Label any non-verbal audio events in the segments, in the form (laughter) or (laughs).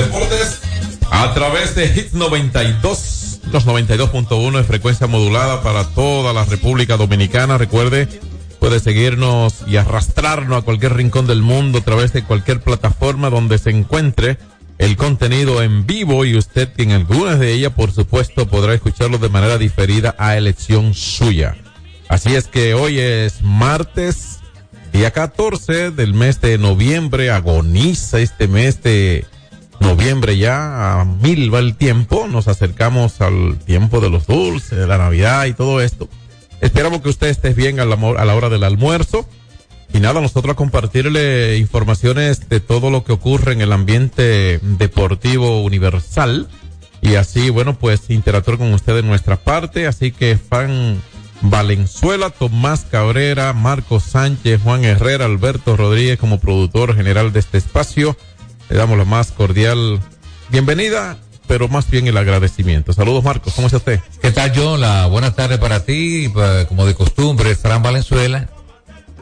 deportes a través de Hit 92, los 92.1 de frecuencia modulada para toda la República Dominicana. Recuerde, puede seguirnos y arrastrarnos a cualquier rincón del mundo a través de cualquier plataforma donde se encuentre el contenido en vivo y usted en algunas de ellas, por supuesto, podrá escucharlo de manera diferida a elección suya. Así es que hoy es martes, día 14 del mes de noviembre, agoniza este mes de noviembre ya, a mil va el tiempo, nos acercamos al tiempo de los dulces, de la Navidad y todo esto. Esperamos que usted esté bien a la, hora del almuerzo. Y nada, nosotros a compartirle informaciones de todo lo que ocurre en el ambiente deportivo universal. Y así, bueno, pues interactuar con usted en nuestra parte. Así que fan Valenzuela, Tomás Cabrera, Marcos Sánchez, Juan Herrera, Alberto Rodríguez como productor general de este espacio. Le damos la más cordial bienvenida, pero más bien el agradecimiento. Saludos Marcos, ¿cómo está usted? ¿Qué tal John? La buenas tardes para ti, como de costumbre, Fran Valenzuela,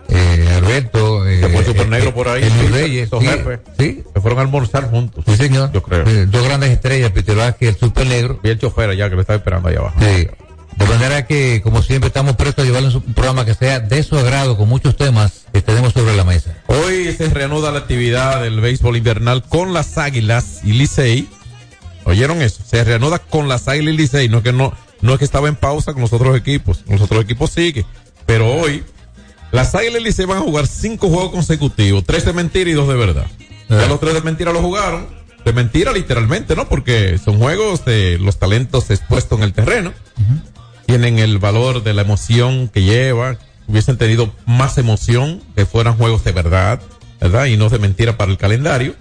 eh, Alberto, eh, Se fue el Super Negro por ahí. Sí, Reyes, sí, jefes. sí, Se fueron a almorzar juntos. sí, señor. Yo creo. Eh, dos grandes estrellas, Peter Vázquez y el Super Negro. Vi el chofer allá que lo estaba esperando allá abajo. Sí. De manera que, como siempre, estamos prestos a llevarles un programa que sea de su agrado, con muchos temas que tenemos sobre la mesa. Hoy se reanuda la actividad del béisbol invernal con las Águilas y Licey. ¿Oyeron eso? Se reanuda con las Águilas y Licey. No es que no, no es que estaba en pausa con los otros equipos. Los otros equipos siguen. Pero hoy, las Águilas y Licey van a jugar cinco juegos consecutivos. Tres de mentira y dos de verdad. Ya Ah. los tres de mentira lo jugaron. De mentira literalmente, ¿no? Porque son juegos de los talentos expuestos en el terreno. Tienen el valor de la emoción que lleva. Hubiesen tenido más emoción que fueran juegos de verdad, ¿verdad? Y no de mentira para el calendario.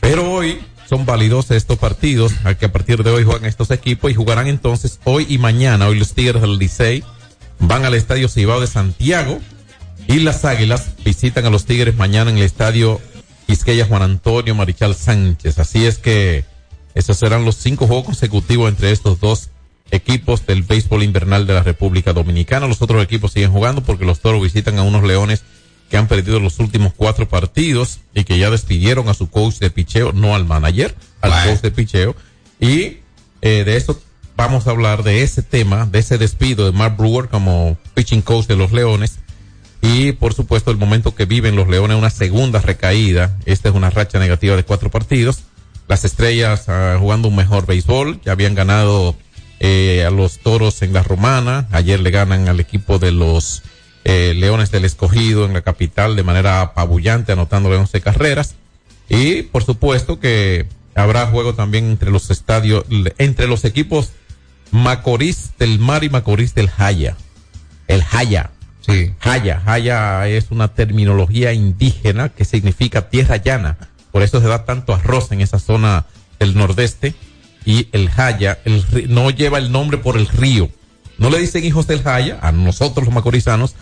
Pero hoy son válidos estos partidos, a que a partir de hoy juegan estos equipos y jugarán entonces hoy y mañana. Hoy los Tigres del Licey van al Estadio Cibao de Santiago y las Águilas visitan a los Tigres mañana en el Estadio Quisqueya Juan Antonio Marichal Sánchez. Así es que esos serán los cinco juegos consecutivos entre estos dos equipos del béisbol invernal de la República Dominicana. Los otros equipos siguen jugando porque los toros visitan a unos leones que han perdido los últimos cuatro partidos y que ya despidieron a su coach de picheo, no al manager, al coach de picheo. Y eh, de eso vamos a hablar, de ese tema, de ese despido de Mark Brewer como pitching coach de los Leones. Y por supuesto el momento que viven los Leones, una segunda recaída. Esta es una racha negativa de cuatro partidos. Las estrellas ah, jugando un mejor béisbol, ya habían ganado eh, a los toros en la romana. Ayer le ganan al equipo de los eh, Leones del Escogido en la capital de manera apabullante, anotándole 11 carreras. Y por supuesto que habrá juego también entre los estadios, entre los equipos Macorís del Mar y Macorís del Jaya. El Jaya. Sí. Jaya. Jaya es una terminología indígena que significa tierra llana. Por eso se da tanto arroz en esa zona del nordeste. Y el Jaya el, no lleva el nombre por el río. No le dicen hijos del Jaya, a nosotros los macorizanos,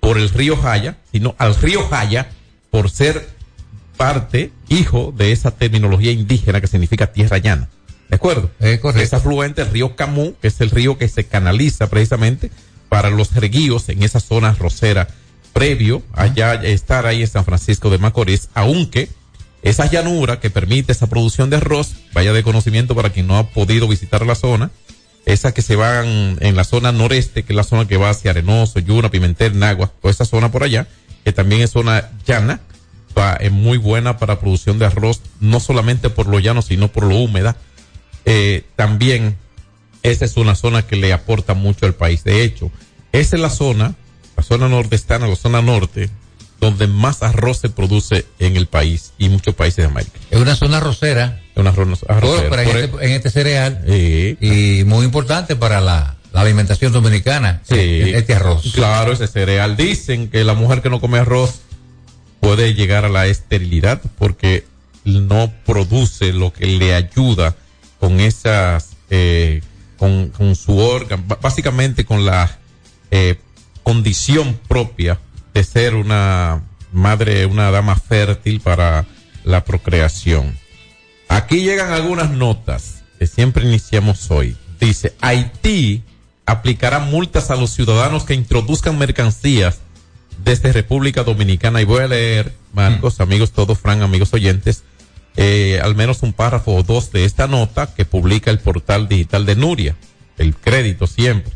por el río Jaya, sino al río Jaya por ser parte, hijo de esa terminología indígena que significa tierra llana. ¿De acuerdo? Es correcto. Es afluente el río Camú, que es el río que se canaliza precisamente para los reguíos en esa zona rosera previo allá estar ahí en San Francisco de Macorís, aunque esa llanura que permite esa producción de arroz, vaya de conocimiento para quien no ha podido visitar la zona, esa que se van en la zona noreste, que es la zona que va hacia Arenoso, Yuna, Pimentel, Nagua, toda esa zona por allá, que también es zona llana, va, es muy buena para producción de arroz, no solamente por lo llano, sino por lo húmeda. Eh, también esa es una zona que le aporta mucho al país. De hecho, esa es la zona, la zona nordestana, la zona norte, donde más arroz se produce en el país y muchos países de América. Es una zona rosera, Es una por- arrocera. en, Por- este, en este cereal Sí. y muy importante para la, la alimentación dominicana. Sí. eh, Este arroz. Claro, ese cereal. Dicen que la mujer que no come arroz puede llegar a la esterilidad porque no produce lo que le ayuda con esas, eh, con, con su órgano, básicamente con la eh, condición propia de ser una madre, una dama fértil para la procreación. Aquí llegan algunas notas que siempre iniciamos hoy. Dice, Haití aplicará multas a los ciudadanos que introduzcan mercancías desde República Dominicana. Y voy a leer, Marcos, amigos todos, Fran, amigos oyentes, eh, al menos un párrafo o dos de esta nota que publica el portal digital de Nuria, el crédito siempre.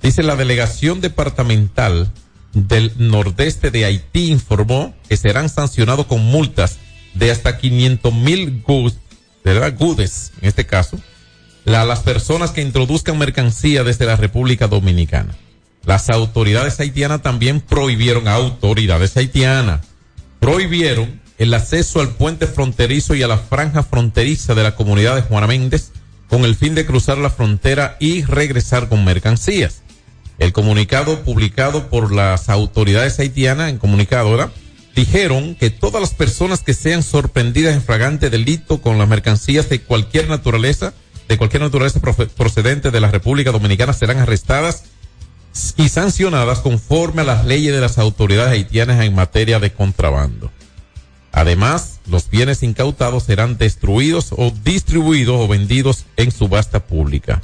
Dice la delegación departamental del nordeste de Haití informó que serán sancionados con multas de hasta 500 mil gudes, en este caso, la- las personas que introduzcan mercancía desde la República Dominicana. Las autoridades haitianas también prohibieron, autoridades haitianas, prohibieron el acceso al puente fronterizo y a la franja fronteriza de la comunidad de Juana Méndez con el fin de cruzar la frontera y regresar con mercancías. El comunicado publicado por las autoridades haitianas en comunicado, ¿verdad? Dijeron que todas las personas que sean sorprendidas en fragante delito con las mercancías de cualquier naturaleza, de cualquier naturaleza procedente de la República Dominicana serán arrestadas y sancionadas conforme a las leyes de las autoridades haitianas en materia de contrabando. Además, los bienes incautados serán destruidos o distribuidos o vendidos en subasta pública.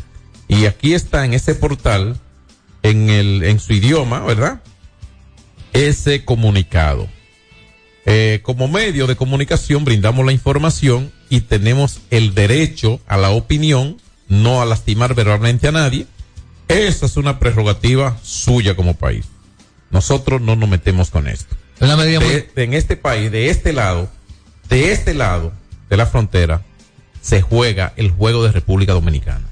Y aquí está en ese portal, en el, en su idioma, ¿verdad? Ese comunicado. Eh, como medio de comunicación brindamos la información y tenemos el derecho a la opinión, no a lastimar verbalmente a nadie. Esa es una prerrogativa suya como país. Nosotros no nos metemos con esto. Es una medida muy, De- en este país, de este lado, de este lado de la frontera, se juega el juego de República Dominicana.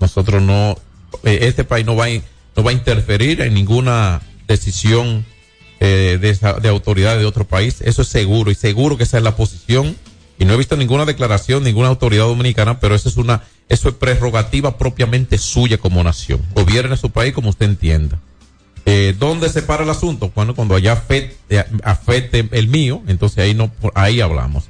Nosotros no, este país no va, a, no va a interferir en ninguna decisión eh, de, esa- de autoridad de otro país. Eso es seguro y seguro que esa es la posición. Y no he visto ninguna declaración, ninguna autoridad dominicana, pero eso es una, eso es prerrogativa propiamente suya como nación. Gobierne su país como usted entienda. Eh, ¿Dónde se para el asunto? Bueno, cuando allá afecte, el mío, entonces ahí no, ahí hablamos.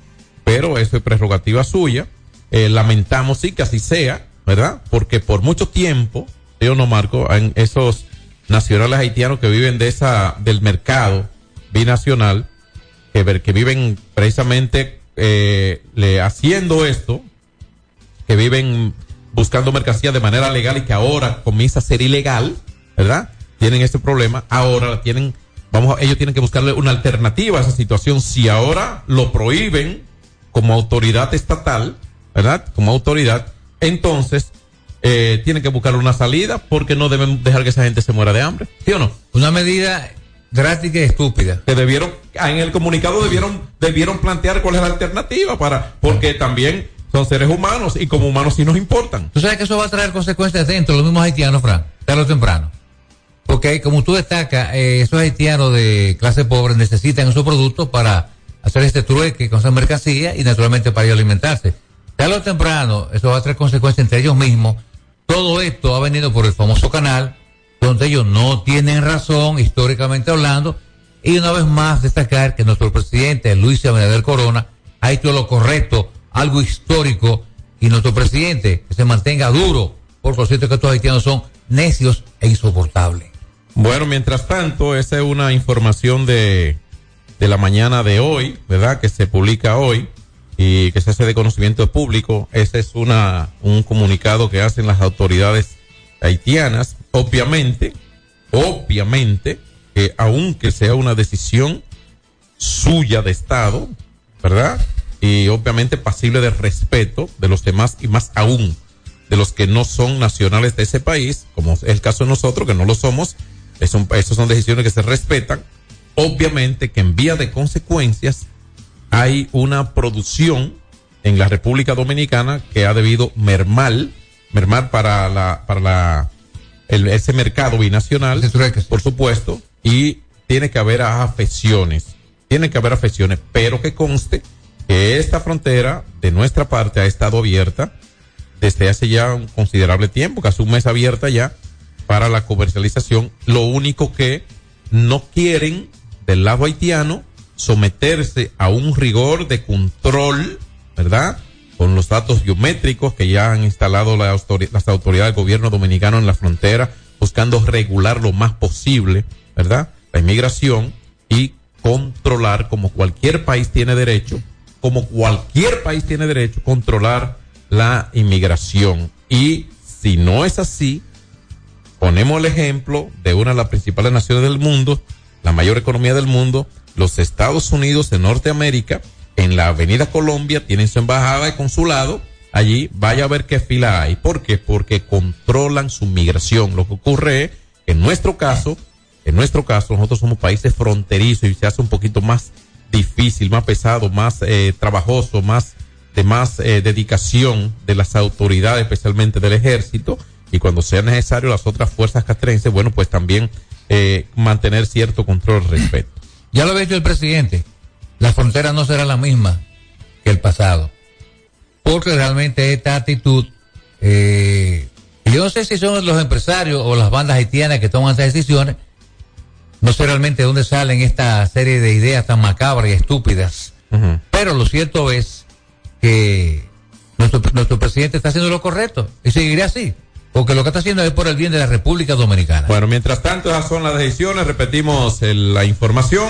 Pero eso es prerrogativa suya. Eh, lamentamos sí que así sea, ¿verdad? Porque por mucho tiempo, yo no marco, esos nacionales haitianos que viven de esa, del mercado binacional, que, que viven precisamente eh, haciendo esto, que viven buscando mercancía de manera legal y que ahora comienza a ser ilegal, ¿verdad? Tienen ese problema, ahora tienen vamos, ellos tienen que buscarle una alternativa a esa situación. Si ahora lo prohíben como autoridad estatal, ¿verdad? Como autoridad, entonces eh, tienen que buscar una salida porque no deben dejar que esa gente se muera de hambre, ¿sí o no? Una medida drástica y estúpida. que debieron en el comunicado debieron debieron plantear cuál es la alternativa para porque también son seres humanos y como humanos sí nos importan. Tú sabes que eso va a traer consecuencias dentro de los mismos haitianos, Fran, tarde o temprano. Porque como tú destacas, eh, esos haitianos de clase pobre necesitan esos productos para hacer este trueque con esa mercancía y naturalmente para alimentarse. Tarde o temprano, eso va a traer consecuencias entre ellos mismos. Todo esto ha venido por el famoso canal, donde ellos no tienen razón, históricamente hablando, y una vez más destacar que nuestro presidente, Luis Abinader Corona, ha hecho lo correcto, algo histórico, y nuestro presidente que se mantenga duro, porque lo cierto que estos haitianos son necios e insoportables. Bueno, mientras tanto, esa es una información de, de la mañana de hoy, ¿verdad? Que se publica hoy y que se hace de conocimiento público. Ese es una, un comunicado que hacen las autoridades haitianas. Obviamente, obviamente, que aunque sea una decisión suya de Estado, ¿verdad? Y obviamente pasible de respeto de los demás y más aún de los que no son nacionales de ese país, como es el caso de nosotros, que no lo somos, eso son decisiones que se respetan. Obviamente que en vía de consecuencias hay una producción en la República Dominicana que ha debido mermar, mermar para la, para la, el- ese mercado binacional, por supuesto, y tiene que haber afecciones, tiene que haber afecciones, pero que conste que esta frontera de nuestra parte ha estado abierta desde hace ya un considerable tiempo, casi un mes abierta ya para la comercialización. Lo único que no quieren del lado haitiano someterse a un rigor de control, ¿verdad? Con los datos biométricos que ya han instalado las autoridades del gobierno dominicano en la frontera, buscando regular lo más posible, ¿verdad? La inmigración y controlar, como cualquier país tiene derecho, como cualquier país tiene derecho, controlar la inmigración. Y si no es así, ponemos el ejemplo de una de las principales naciones del mundo, la mayor economía del mundo, los Estados Unidos de Norteamérica, en la Avenida Colombia, tienen su embajada y consulado. Allí vaya a ver qué fila hay. ¿Por qué? Porque controlan su migración. Lo que ocurre es que en nuestro caso, en nuestro caso, nosotros somos países fronterizos y se hace un poquito más difícil, más pesado, más eh, trabajoso, más de más eh, dedicación de las autoridades, especialmente del ejército, y cuando sea necesario las otras fuerzas castrenses, bueno, pues también eh, mantener cierto control al respecto. Ya lo ha dicho el presidente, la frontera no será la misma que el pasado. Porque realmente esta actitud, eh, yo no sé si son los empresarios o las bandas haitianas que toman estas decisiones, no sé realmente de dónde salen esta serie de ideas tan macabras y estúpidas. Pero lo cierto es que nuestro, nuestro presidente está haciendo lo correcto y seguirá así. Porque lo que está haciendo es por el bien de la República Dominicana. Bueno, mientras tanto, esas son las decisiones. Repetimos la información.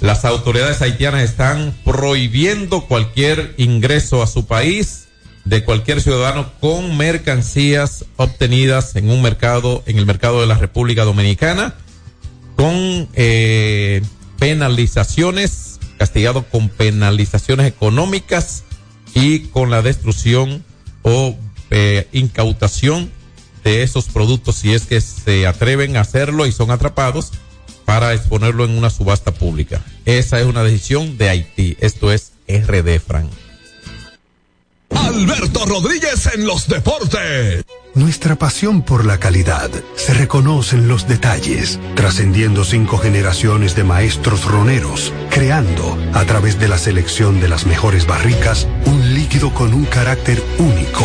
Las autoridades haitianas están prohibiendo cualquier ingreso a su país de cualquier ciudadano con mercancías obtenidas en un mercado, en el mercado de la República Dominicana, con eh, penalizaciones, castigado con penalizaciones económicas y con la destrucción o eh, incautación de esos productos si es que se atreven a hacerlo y son atrapados para exponerlo en una subasta pública. Esa es una decisión de Haití. Esto es RD Frank. Alberto Rodríguez en los deportes. Nuestra pasión por la calidad se reconoce en los detalles, trascendiendo cinco generaciones de maestros roneros, creando, a través de la selección de las mejores barricas, un líquido con un carácter único,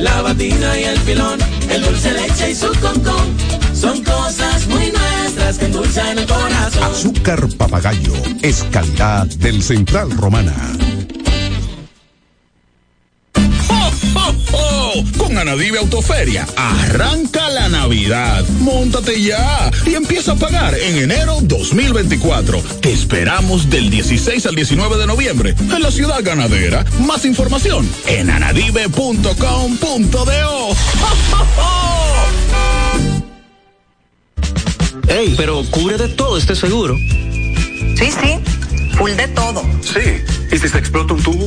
la batina y el filón, el dulce leche y su concón. Son cosas muy nuestras que endulzan el corazón. Azúcar papagayo es calidad del Central Romana. Con Anadive Autoferia, arranca la Navidad. Móntate ya y empieza a pagar en enero 2024. Te esperamos del 16 al 19 de noviembre en la ciudad ganadera. Más información en anadive.com.do. (laughs) Ey, pero cubre de todo este seguro. Sí, sí, full de todo. Sí, ¿y si se explota un tubo?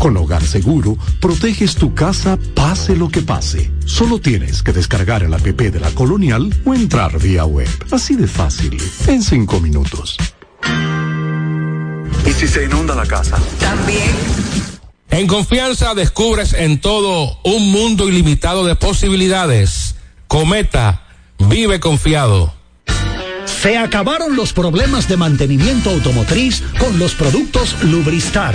Con Hogar Seguro, proteges tu casa pase lo que pase. Solo tienes que descargar el app de la Colonial o entrar vía web. Así de fácil, en cinco minutos. ¿Y si se inunda la casa? También. En confianza descubres en todo un mundo ilimitado de posibilidades. Cometa, vive confiado. Se acabaron los problemas de mantenimiento automotriz con los productos Lubristar.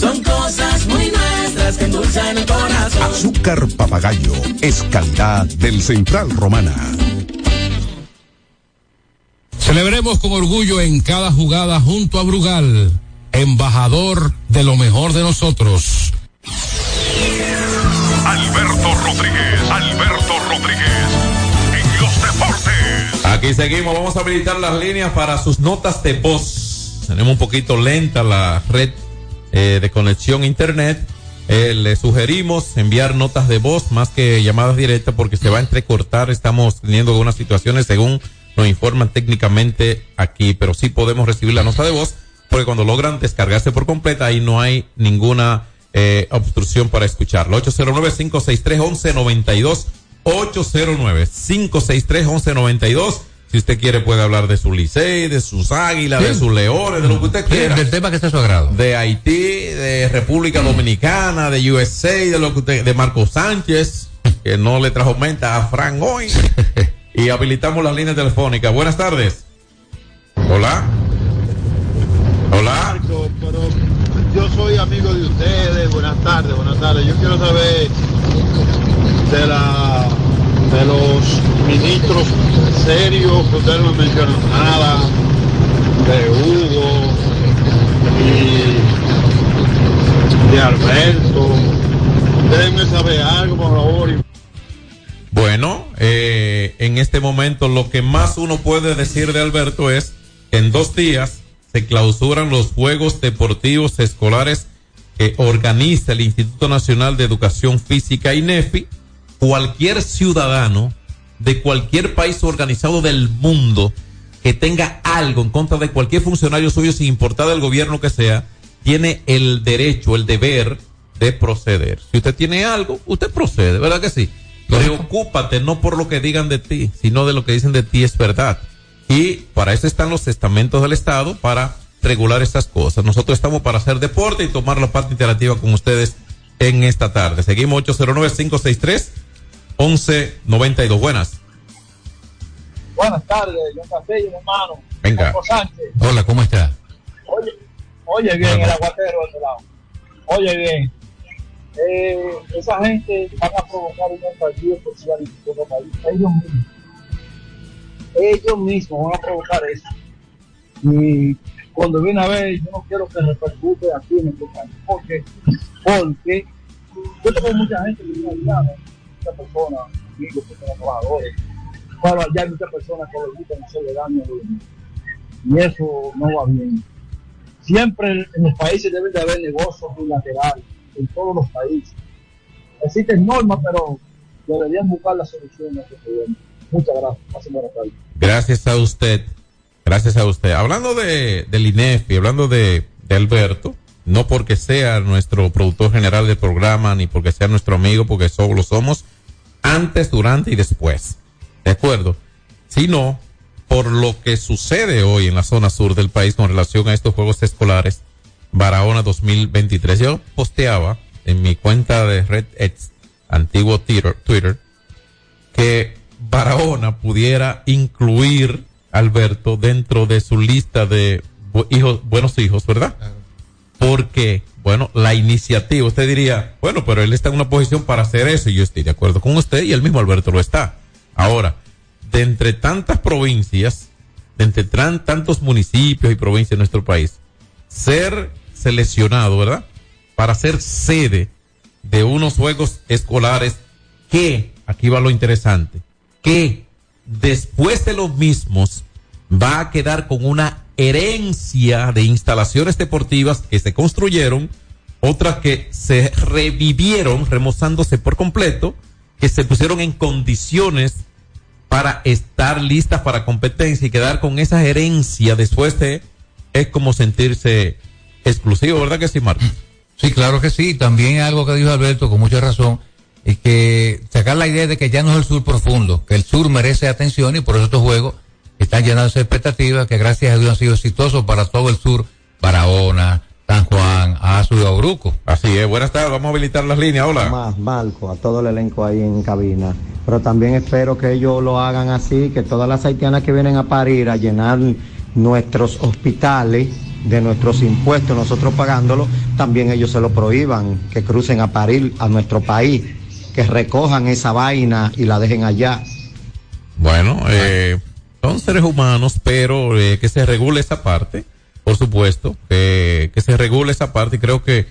Son cosas muy nuestras que endulzan el corazón. Azúcar papagayo es calidad del Central Romana. Celebremos con orgullo en cada jugada junto a Brugal, embajador de lo mejor de nosotros. Alberto Rodríguez, Alberto Rodríguez, en los deportes. Aquí seguimos, vamos a habilitar las líneas para sus notas de voz. Tenemos un poquito lenta la red eh, de conexión internet. Eh, le sugerimos enviar notas de voz más que llamadas directas porque se va a entrecortar. Estamos teniendo algunas situaciones según nos informan técnicamente aquí, pero sí podemos recibir la nota de voz porque cuando logran descargarse por completa ahí no hay ninguna eh, obstrucción para escucharlo. 809-563-1192. 809-563-1192. Si usted quiere puede hablar de su Licey, de sus águilas, de sus leones, de lo que usted quiera. Del tema que está a su agrado. De Haití, de República Dominicana, de USA, de lo que usted, de Marco Sánchez, que no le trajo menta a Frank hoy. (laughs) y habilitamos las líneas telefónicas. Buenas tardes. Hola. Hola. Marco, pero yo soy amigo de ustedes. Buenas tardes, buenas tardes. Yo quiero saber de la de los ministros serios que ustedes no mencionan nada, de Hugo y de Alberto. Déjenme saber algo, por favor. Bueno, eh, en este momento lo que más uno puede decir de Alberto es que en dos días se clausuran los Juegos Deportivos Escolares que organiza el Instituto Nacional de Educación Física INEFI cualquier ciudadano de cualquier país organizado del mundo que tenga algo en contra de cualquier funcionario suyo, sin importar del gobierno que sea, tiene el derecho, el deber de proceder. Si usted tiene algo, usted procede, ¿verdad que sí? Preocúpate no por lo que digan de ti, sino de lo que dicen de ti es verdad. Y para eso están los estamentos del Estado, para regular estas cosas. Nosotros estamos para hacer deporte y tomar la parte interactiva con ustedes en esta tarde. Seguimos 809-563-1192. Buenas. Buenas tardes, John Castillo, hermano. Venga. Hola, ¿cómo está? Oye, oye bien el aguatero de ese lado. Oye bien. Eh, esa gente van a provocar un estallido social en todo país. Ellos mismos. Ellos mismos van a provocar eso. Y cuando viene a ver, yo no quiero que repercute aquí en este país. ¿Por qué? Porque yo tengo mucha gente que viene allá, ¿no? Muchas personas, amigos, personas trabajadores. Pero allá hay muchas personas que les gusta hacerle daño a los demás. Y eso no va bien. Siempre en los países deben de haber negocios bilaterales, en todos los países. Existen normas, pero deberían buscar la solución a este problema. Muchas gracias. Pasen buenas tardes. Gracias a usted. Gracias a usted. Hablando de, del INEF y hablando de, de Alberto, no porque sea nuestro productor general del programa, ni porque sea nuestro amigo, porque solo lo somos antes, durante y después. ¿De acuerdo? Sino por lo que sucede hoy en la zona sur del país con relación a estos Juegos Escolares Barahona 2023. Yo posteaba en mi cuenta de Red X, antiguo Twitter, que Barahona pudiera incluir Alberto dentro de su lista de hijos, buenos hijos, ¿verdad? Porque, bueno, la iniciativa, usted diría, bueno, pero él está en una posición para hacer eso y yo estoy de acuerdo con usted y el mismo Alberto lo está. Ahora, de entre tantas provincias, de entre tantos municipios y provincias de nuestro país, ser seleccionado, ¿verdad? Para ser sede de unos juegos escolares que, aquí va lo interesante, que después de los mismos va a quedar con una herencia de instalaciones deportivas que se construyeron, otras que se revivieron remozándose por completo, que se pusieron en condiciones para estar listas para competencia y quedar con esa herencia después de es como sentirse exclusivo, ¿verdad que sí, Marcos? Sí, claro que sí. También algo que dijo Alberto con mucha razón es que sacar la idea de que ya no es el sur profundo, que el sur merece atención y por eso estos juegos están llenándose de expectativas que gracias a Dios han sido exitosos para todo el sur, Barahona, San Juan, Azu y Obruco. Así es, buenas tardes, vamos a habilitar las líneas, hola. Más, Marco, a todo el elenco ahí en cabina. Pero también espero que ellos lo hagan así, que todas las haitianas que vienen a parir a llenar nuestros hospitales de nuestros impuestos, nosotros pagándolo, también ellos se lo prohíban, que crucen a parir a nuestro país, que recojan esa vaina y la dejen allá. Bueno, eh, son seres humanos, pero eh, que se regule esa parte, por supuesto, que, se regule esa parte y creo que,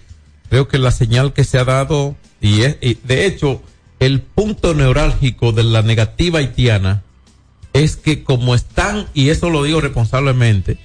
creo que la señal que se ha dado, y es, y de hecho, el punto neurálgico de la negativa haitiana es que como están, y eso lo digo responsablemente,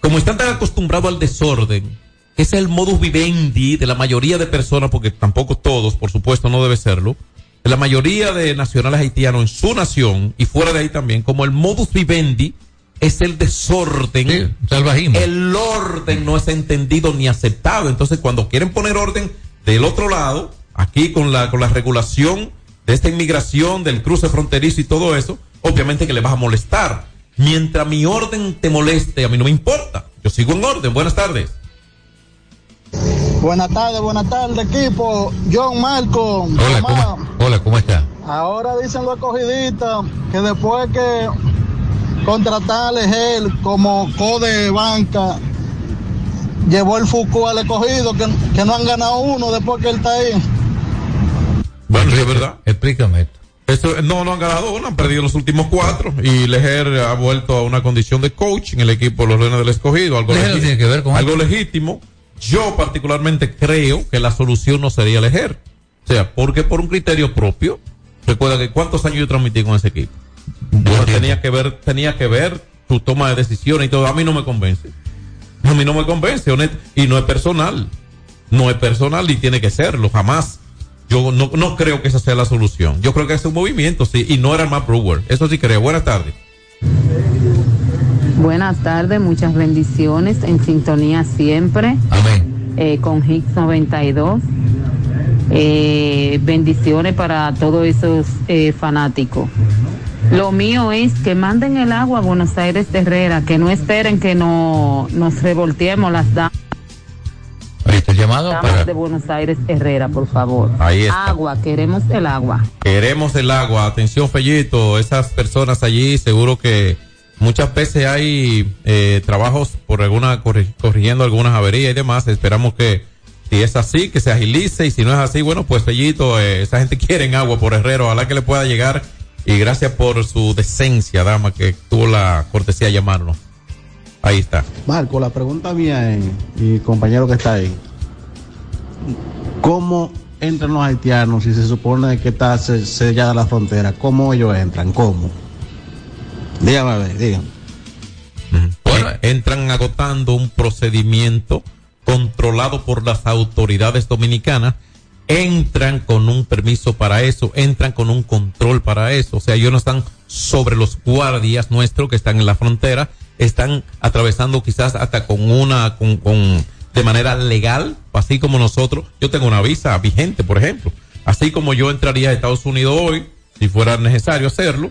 como están tan acostumbrados al desorden, que es el modus vivendi de la mayoría de personas, porque tampoco todos, por supuesto, no debe serlo, de la mayoría de nacionales haitianos en su nación y fuera de ahí también, como el modus vivendi es el desorden, salvajismo. el orden no es entendido ni aceptado. Entonces, cuando quieren poner orden del otro lado, aquí con la, con la regulación de esta inmigración, del cruce fronterizo y todo eso, obviamente que le vas a molestar. Mientras mi orden te moleste, a mí no me importa. Yo sigo en orden. Buenas tardes. Buenas tardes, buenas tardes, equipo. John Marco. Hola, Ahora dicen los escogidistas que después que contratar a Legel como code banca, llevó el Foucault al escogido, que, que no han ganado uno después que él está ahí. Bueno, es verdad. Explícame esto. Eso, no, no han ganado uno, han perdido los últimos cuatro. Y Leger ha vuelto a una condición de coach en el equipo de los Leones del Escogido. Algo, tiene que ver con algo esto. legítimo. Yo particularmente creo que la solución no sería Leger. O sea, porque por un criterio propio, recuerda que cuántos años yo transmití con ese equipo. Bueno, tenía que ver, tenía que ver tu toma de decisiones y todo. A mí no me convence. A mí no me convence, honesto. Y no es personal. No es personal y tiene que serlo, jamás. yo no, no creo que esa sea la solución. Yo creo que es un movimiento, sí, y no era Matt Brewer. Eso sí creo. Buenas tardes. Buenas tardes, muchas bendiciones, en sintonía siempre. Amén. Eh, con Hicks 92. Eh, bendiciones para todos esos eh, fanáticos. Lo mío es que manden el agua a Buenos Aires de Herrera, que no esperen que no, nos revolteemos las damas. Ahí está el llamado Damas para. de Buenos Aires Herrera, por favor. Ahí está. Agua, queremos el agua. Queremos el agua. Atención, Fellito. Esas personas allí, seguro que muchas veces hay eh, trabajos por alguna, corri- corrigiendo algunas averías y demás. Esperamos que, si es así, que se agilice. Y si no es así, bueno, pues Fellito, eh, esa gente (laughs) quiere agua por Herrero. Ojalá que le pueda llegar. Y gracias por su decencia, dama, que tuvo la cortesía de llamarnos. Ahí está. Marco, la pregunta mía es, y compañero que está ahí, ¿cómo entran los haitianos si se supone que está se- sellada la frontera? ¿Cómo ellos entran? ¿Cómo? Dígame, a ver, dígame. Bueno, entran agotando un procedimiento controlado por las autoridades dominicanas, entran con un permiso para eso, entran con un control para eso, o sea, ellos no están sobre los guardias nuestros que están en la frontera, están atravesando quizás hasta con una, con, con, de manera legal, así como nosotros, yo tengo una visa vigente, por ejemplo, así como yo entraría a Estados Unidos hoy, si fuera necesario hacerlo,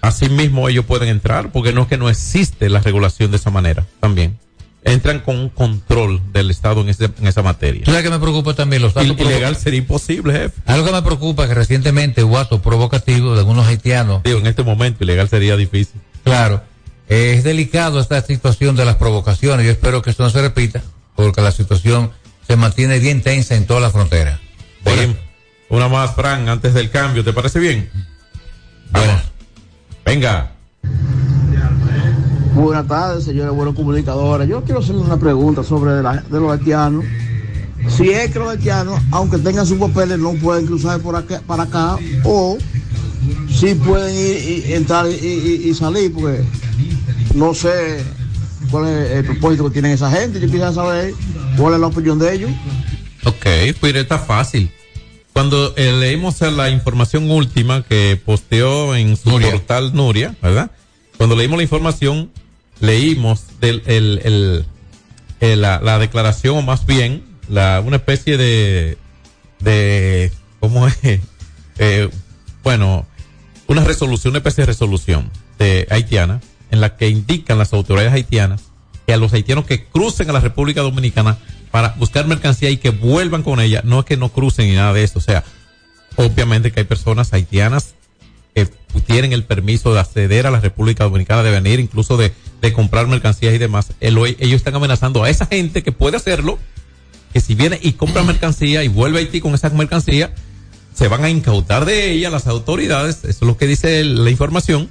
así mismo ellos pueden entrar, porque no es que no existe la regulación de esa manera también. Entran con un control del Estado en, ese- en esa materia. ¿Tú sabes que me preocupa también los ilegal sería imposible, jefe. Algo que me preocupa es que recientemente hubo actos provocativos de algunos haitianos. Digo, en este momento ilegal sería difícil. Claro. Eh, es delicado esta situación de las provocaciones. Yo espero que esto no se repita, porque la situación se mantiene bien tensa en toda la frontera. Seguimos. Una más, Fran, antes del cambio, ¿te parece bien? Vamos. Venga. Buenas tardes, señores buenos comunicadores. Yo quiero hacerle una pregunta sobre la- de los haitianos. Si es que los haitianos, aunque tengan sus papeles, no pueden cruzar por acá, para acá, o si pueden ir, y entrar y, y- y salir, porque no sé cuál es el propósito que tienen esa gente. Yo quisiera saber cuál es la opinión de ellos. Ok, pues está fácil. Cuando eh, leímos la información última que posteó en su portal Nuria, ¿verdad? Cuando leímos la información, leímos del, el, la, la declaración, o más bien, la, una especie de, de, ¿cómo es? (laughs) Eh, bueno, una resolución, una especie de resolución de haitiana, en la que indican las autoridades haitianas que a los haitianos que crucen a la República Dominicana para buscar mercancía y que vuelvan con ella, no es que no crucen ni nada de eso, o sea, obviamente que hay personas haitianas que tienen el permiso de acceder a la República Dominicana, de venir, incluso de, de comprar mercancías y demás. El- ellos están amenazando a esa gente que puede hacerlo, que si viene y compra mercancía y vuelve a Haití con esa mercancía, se van a incautar de ella las autoridades, eso es lo que dice la información,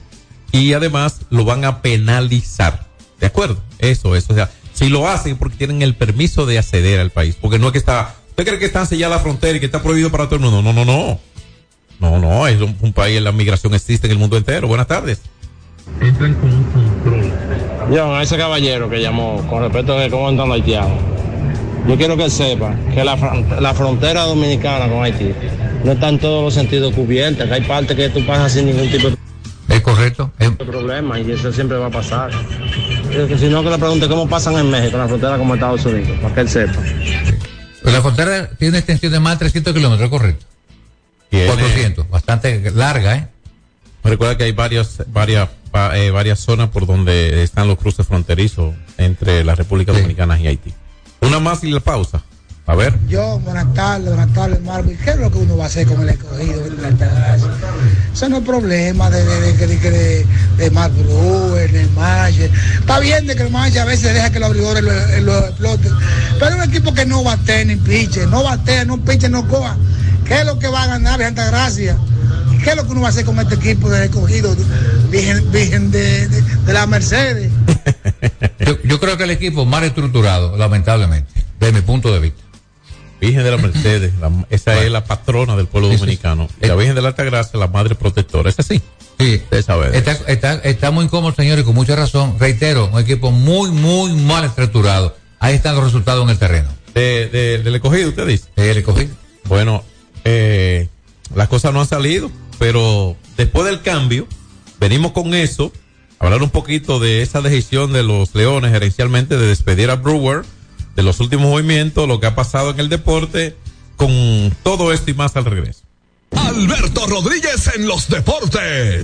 y además lo van a penalizar. ¿De acuerdo? Eso, eso. O sea, si lo hacen porque tienen el permiso de acceder al país, porque no es que está, ¿usted cree que está sellada la frontera y que está prohibido para todo el mundo? No, no, no. No, no, es un, un país, la migración existe en el mundo entero. Buenas tardes. Entran con un control. Yo, a ese caballero que llamó con respecto a cómo entran los haitianos, yo quiero que él sepa que la, la frontera dominicana con Haití no está en todos los sentidos cubierta, que hay partes que tú pasas sin ningún tipo de Es correcto. Es- problema y eso siempre va a pasar. Es que si no, que le pregunte cómo pasan en México, en la frontera como Estados Unidos, para que él sepa. Pues la frontera tiene una extensión de más de 300 kilómetros, correcto. 400, bastante larga, ¿eh? Recuerda que hay varias, varias, va- eh, varias zonas por donde están los cruces fronterizos entre la República Dominicana y Haití. Una más y la pausa. A ver. Yo, buenas tardes, buenas tardes, Marco. ¿Y qué es lo que uno va a hacer con el escogido? Eso no es problema de, de, de, de, de, de, de Mark Brewer, del Mayer. Está bien de que el Mayer a veces deja que los abridores lo, lo exploten. Pero un equipo que no bate ni piche, no batea, no piche, no coja. ¿Qué es lo que va a ganar Santa Gracia? ¿Qué es lo que uno va a hacer con este equipo de escogido, virgen, virgen de, de, de la Mercedes? (laughs) Yo, yo creo que el equipo mal estructurado, lamentablemente, desde mi punto de vista. Virgen de la Mercedes, la- esa es la patrona del pueblo dominicano. Y la Virgen de la Alta Gracia, la madre protectora. ¿Es así? Sí. Usted sabe de Está, está, está muy incómodo, señor, y con mucha razón. Reitero, un equipo muy, muy mal estructurado. Ahí están los resultados en el terreno. De, de- del escogido, usted dice. El escogido. Bueno, eh, las cosas no han salido, pero después del cambio, venimos con eso, hablar un poquito de esa decisión de los Leones gerencialmente de despedir a Brewer, de los últimos movimientos, lo que ha pasado en el deporte, con todo esto y más al regreso. Alberto Rodríguez en los deportes.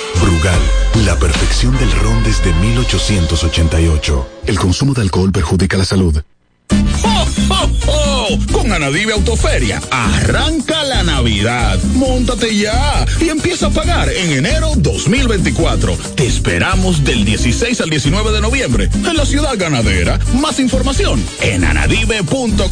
Brugal, la perfección del ron desde 1888. El consumo de alcohol perjudica la salud. Con Anadive Autoferia, arranca la Navidad. Móntate ya y empieza a pagar en enero 2024. Te esperamos del 16 al 19 de noviembre en la ciudad ganadera. Más información en anadive.com.do.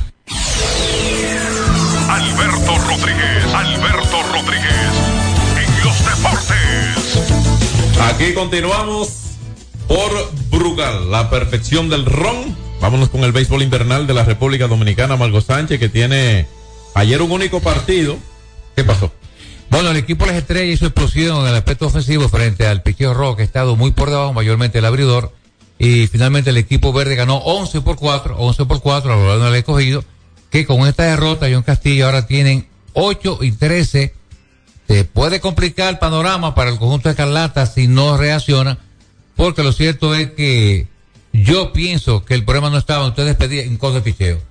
Alberto Rodríguez, Alberto Rodríguez, en los deportes. Aquí continuamos por Brugal, la perfección del ron. Vámonos con el béisbol invernal de la República Dominicana, Margo Sánchez, que tiene ayer un único partido. ¿Qué pasó? Bueno, el equipo de las estrellas hizo explosión en el aspecto ofensivo frente al picheo rojo, que ha estado muy por debajo, mayormente el abridor. Y finalmente el equipo verde ganó 11 por 4, 11 por 4, a lo largo del escogido, que con esta derrota, John Castillo ahora tienen 8 y 13. Se puede complicar el panorama para el conjunto de Escarlata si no reacciona, porque lo cierto es que yo pienso que el problema no estaba en ustedes pedían en cosas de picheo.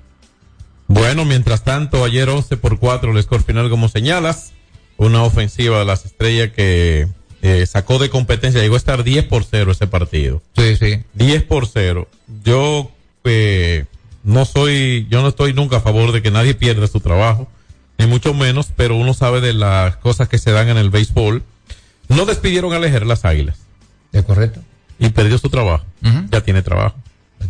Bueno, mientras tanto, ayer 11 por 4 el score final, como señalas. Una ofensiva de las estrellas que eh, sacó de competencia. Llegó a estar 10 por 0 ese partido. Sí, sí. 10 por 0. Yo eh, no soy, yo no estoy nunca a favor de que nadie pierda su trabajo, ni mucho menos, pero uno sabe de las cosas que se dan en el béisbol. No despidieron a Lejer las águilas. ¿Es correcto? Y perdió su trabajo. Ya tiene trabajo.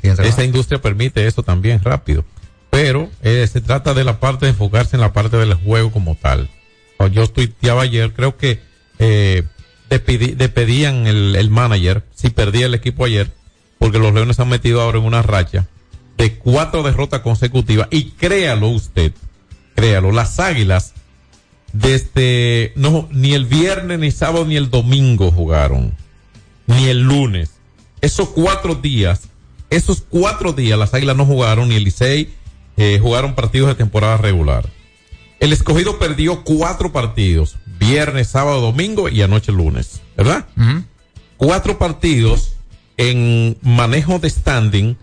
tiene trabajo. Esa industria permite eso también rápido. Pero eh, se trata de la parte de enfocarse en la parte del juego como tal. Yo tuiteaba ayer, creo que eh, despedían el, el manager si perdía el equipo ayer, porque los Leones se han metido ahora en una racha de cuatro derrotas consecutivas. Y créalo usted, créalo, las águilas desde no ni el viernes ni sábado ni el domingo jugaron ni el lunes. Esos cuatro días esos cuatro días las águilas no jugaron ni el Licey eh, jugaron partidos de temporada regular. El escogido perdió cuatro partidos viernes sábado domingo y anoche lunes verdad cuatro partidos en manejo de standing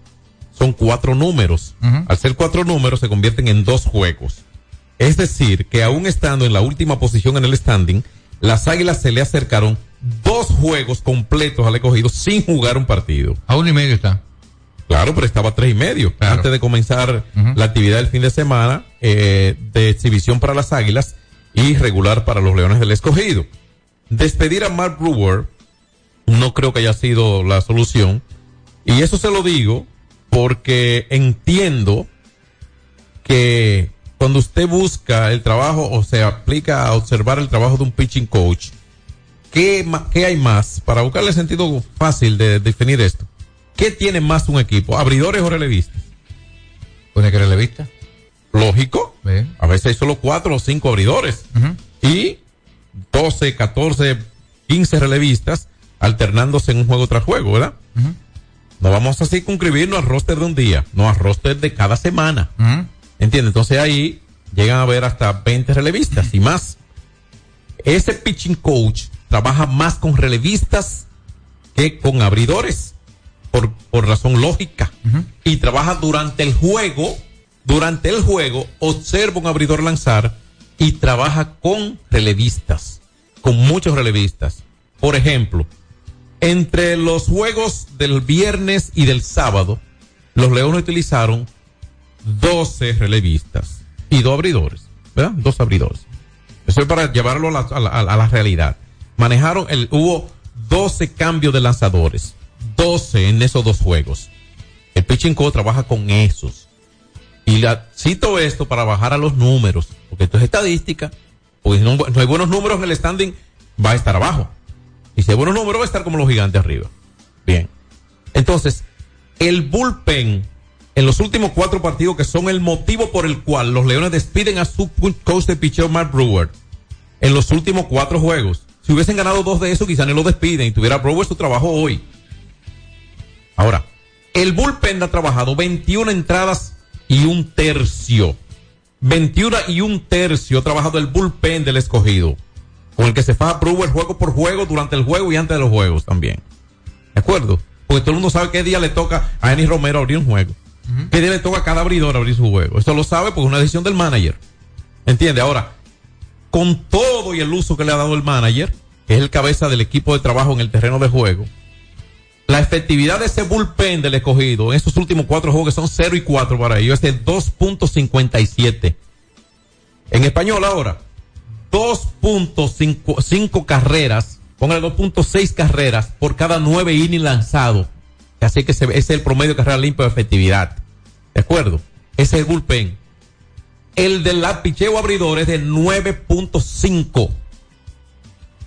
son cuatro números al ser cuatro números se convierten en dos juegos es decir, que aún estando en la última posición en el standing, las águilas se le acercaron dos juegos completos al escogido sin jugar un partido. A uno y medio está. Claro, pero estaba a tres y medio antes de comenzar la actividad del fin de semana eh, de exhibición para las águilas y regular para los leones del escogido. Despedir a Mark Brewer no creo que haya sido la solución. Y eso se lo digo porque entiendo que cuando usted busca el trabajo o se aplica a observar el trabajo de un pitching coach, ¿qué, qué hay más? Para buscarle sentido fácil de definir esto. ¿Qué tiene más un equipo? ¿Abridores o relevistas? ¿Pone que relevista? Lógico. A veces hay solo cuatro o cinco abridores. Y 12, 14, 15 relevistas alternándose en un juego tras juego, ¿verdad? No vamos a circunscribirnos al roster de un día, no al roster de cada semana. ¿Entiendes? Entonces ahí llegan a ver hasta 20 relevistas y más. Ese pitching coach trabaja más con relevistas que con abridores, por, por razón lógica. Y trabaja durante el juego, durante el juego, observa un abridor lanzar y trabaja con relevistas, con muchos relevistas. Por ejemplo, entre los juegos del viernes y del sábado, los Leones utilizaron 12 relevistas y dos abridores, ¿verdad? Dos abridores. Eso es para llevarlo a la, realidad. Manejaron, el, hubo 12 cambios de lanzadores, 12 en esos dos juegos. El pitching trabaja con esos. Y cito esto para bajar a los números, porque esto es estadística, porque no, no hay buenos números el standing, va a estar abajo. Y si hay buenos números, va a estar como los gigantes arriba. Bien. Entonces, el bullpen en los últimos cuatro partidos, que son el motivo por el cual los Leones despiden a su coach de picheo Mark Brewer, en los últimos cuatro juegos. Si hubiesen ganado dos de esos, quizá no lo despiden y tuviera Brewer su trabajo hoy. Ahora, el bullpen ha trabajado 21 entradas y un tercio. 21 y un tercio ha trabajado el bullpen del escogido. Con el que se faja Brewer juego por juego, durante el juego y antes de los juegos también. ¿De acuerdo? Porque todo el mundo sabe qué día le toca a Denis Romero abrir un juego. ¿Qué día le toca a cada abridor abrir su juego? Esto lo sabe porque es una decisión del manager. ¿Entiende? Ahora, con todo y el uso que le ha dado el manager, que es el cabeza del equipo de trabajo en el terreno de juego, la efectividad de ese bullpen del escogido en estos últimos cuatro juegos que son 0 y 4 para ellos es de 2.57. En español ahora, 2.5 carreras, póngale 2.6 carreras por cada 9 innings lanzados. Así que ese es el promedio de carrera limpia de efectividad. ¿De acuerdo? Ese es el bullpen. El del picheo abridor es de 9.5.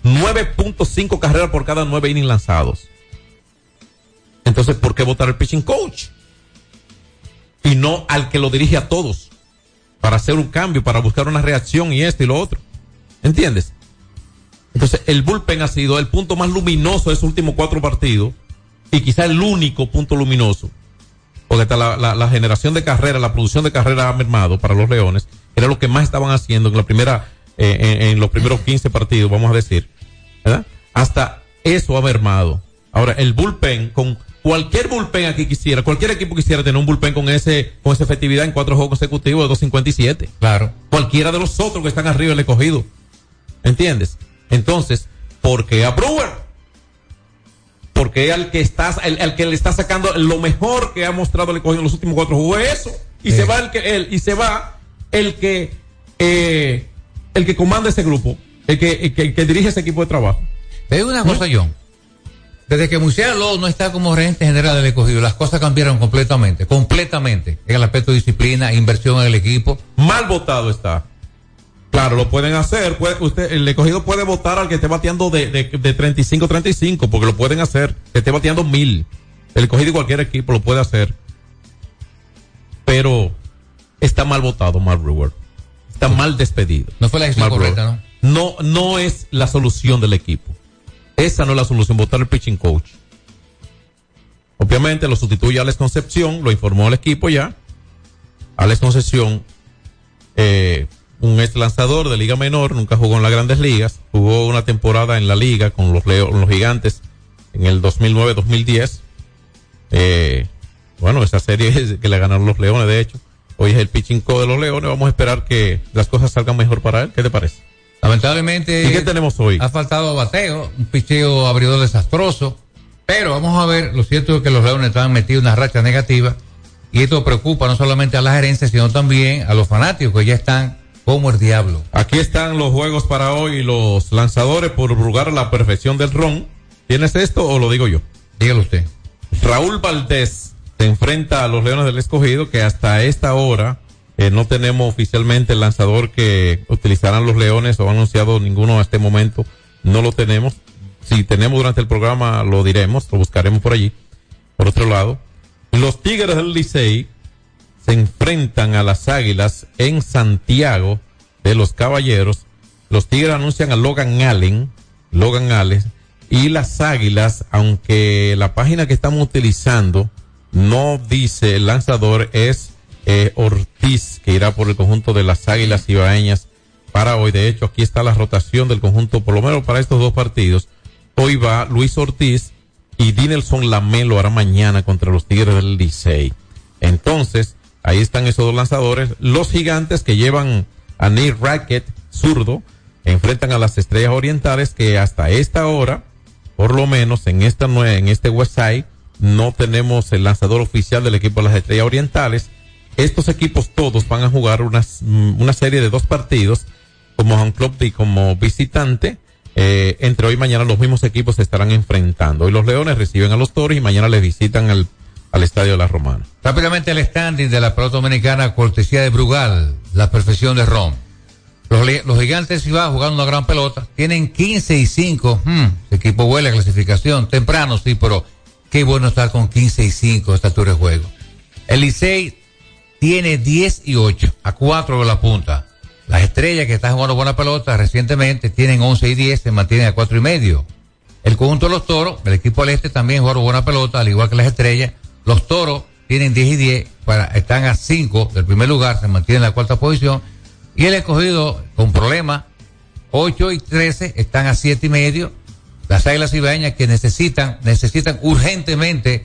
9.5 carreras por cada 9 innings lanzados. Entonces, ¿por qué votar el pitching coach? Y no al que lo dirige a todos. Para hacer un cambio, para buscar una reacción y esto y lo otro. ¿Entiendes? Entonces, el bullpen ha sido el punto más luminoso de esos últimos cuatro partidos. Y quizá el único punto luminoso. Porque hasta la, la- la generación de carrera, la producción de carrera ha mermado para los Leones. Era lo que más estaban haciendo en la primera, eh, en, en los primeros 15 partidos, vamos a decir. ¿Verdad? Hasta eso ha mermado. Ahora, el bullpen, con cualquier bullpen aquí quisiera, cualquier equipo quisiera tener un bullpen con ese, con esa efectividad en cuatro juegos consecutivos de 257. Claro. Cualquiera de los otros que están arriba del escogido. ¿Entiendes? Entonces, ¿por qué a Brewer? Porque al que estás, al, al que le está sacando lo mejor que ha mostrado el escogido en los últimos cuatro juegos es eso. Y se va el que, el, y se va el que, eh, el que comanda ese grupo, el que, el que, el que dirige ese equipo de trabajo. Te digo una cosa, John. Desde que Moisés Aló no está como gerente general del escogido, las cosas cambiaron completamente, completamente. En el aspecto de disciplina, inversión en el equipo. Mal votado está. Claro, lo pueden hacer. Puede, usted, el escogido puede votar al que esté bateando de, de, de 35-35, porque lo pueden hacer. Que esté bateando mil. El escogido y cualquier equipo lo puede hacer. Pero está mal votado Mark Brewer. Está mal despedido. No fue la decisión correcta, Brewer. No, no es la solución del equipo. Esa no es la solución, votar el pitching coach. Obviamente lo sustituye a Alex Concepción, lo informó el equipo ya. Alex Concepción, eh, un ex lanzador de liga menor, nunca jugó en las grandes ligas, jugó una temporada en la liga con los, Leo, los gigantes en el 2009-2010. Eh, bueno, esa serie que le ganaron los Leones, de hecho. Hoy es el pitching coach de los Leones. Vamos a esperar que las cosas salgan mejor para él. ¿Qué te parece? Lamentablemente. ¿Y qué tenemos hoy? Ha faltado bateo, un picheo abridor desastroso. Pero vamos a ver, lo cierto es que los Leones estaban metidos en una racha negativa. Y esto preocupa no solamente a la gerencia, sino también a los fanáticos que ya están como el diablo. Aquí están los juegos para hoy, los lanzadores por jugar a la perfección del ron. ¿Tienes esto o lo digo yo? Dígalo usted. Raúl Valdés se enfrenta a los Leones del Escogido, que hasta esta hora eh, no tenemos oficialmente el lanzador que utilizarán los Leones o han anunciado ninguno a este momento. No lo tenemos. Si tenemos durante el programa lo diremos, lo buscaremos por allí. Por otro lado, los Tigres del Licey se enfrentan a las Águilas en Santiago de los Caballeros. Los Tigres anuncian a Logan Allen, Logan Allen, y las Águilas, aunque la página que estamos utilizando no dice el lanzador es eh, Ortiz, que irá por el conjunto de las Águilas Ibaeñas para hoy. De hecho, aquí está la rotación del conjunto, por lo menos para estos dos partidos. Hoy va Luis Ortiz y Dinelson Lamelo hará mañana contra los Tigres del Licey. Entonces, ahí están esos dos lanzadores. Los gigantes que llevan a Neil Rackett, zurdo, enfrentan a las estrellas orientales que hasta esta hora, por lo menos en esta en este West Side, no tenemos el lanzador oficial del equipo de las estrellas orientales. Estos equipos todos van a jugar unas, una serie de dos partidos como home club y como visitante. Eh, entre hoy y mañana los mismos equipos se estarán enfrentando. Hoy los Leones reciben a los Toros y mañana les visitan al, al Estadio de la Romana. Rápidamente el standing de la pelota dominicana, cortesía de Brugal, la perfección de Ron. Los, los gigantes iban jugando una gran pelota, tienen 15 y 5. Hmm, el equipo huele clasificación, temprano sí, pero qué bueno estar con 15 y 5 esta altura de juego. El Licey tiene 10 y 8, a 4 de la punta. Las estrellas que están jugando buena pelota recientemente tienen 11 y 10, se mantienen a 4 y medio. El conjunto de los toros, el equipo del este también juega buena pelota, al igual que las estrellas. Los toros tienen 10 y 10, para, están a 5 del primer lugar, se mantienen en la cuarta posición. Y el escogido con problemas, 8 y 13 están a 7 y medio. Las águilas ibaeñas que necesitan, necesitan urgentemente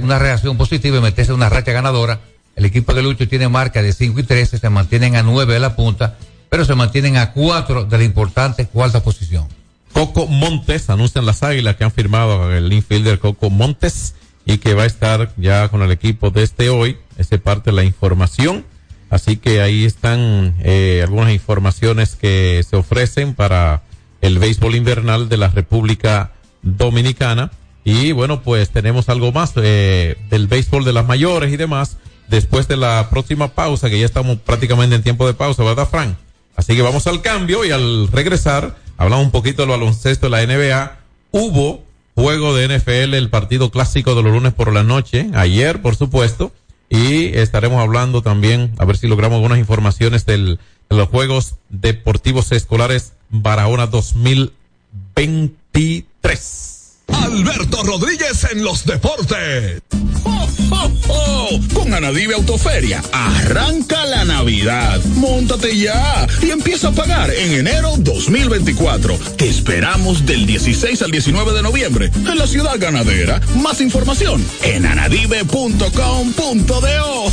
una reacción positiva y meterse en una racha ganadora. El equipo de Lucho tiene marca de 5 y 13, se mantienen a 9 de la punta, pero se mantienen a 4 de la importante cuarta posición. Coco Montes, anuncian las águilas que han firmado el infielder Coco Montes y que va a estar ya con el equipo desde hoy. Esa es parte de la información. Así que ahí están eh, algunas informaciones que se ofrecen para el béisbol invernal de la República Dominicana. Y bueno, pues tenemos algo más eh, del béisbol de las mayores y demás después de la próxima pausa, que ya estamos prácticamente en tiempo de pausa, ¿verdad, Frank? Así que vamos al cambio y al regresar, hablamos un poquito del baloncesto de la NBA. Hubo juego de NFL, el partido clásico de los lunes por la noche, ayer, por supuesto, y estaremos hablando también, a ver si logramos algunas informaciones de los Juegos Deportivos Escolares Barahona 2023. Alberto Rodríguez en los deportes. ¡Oh, oh, oh! Con Anadive Autoferia, arranca la Navidad. Móntate ya y empieza a pagar en enero 2024. Te esperamos del 16 al 19 de noviembre en la ciudad ganadera. Más información en anadive.com.do.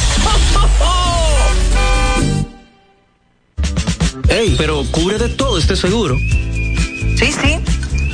Ey, pero cubre de todo este seguro. Sí, sí,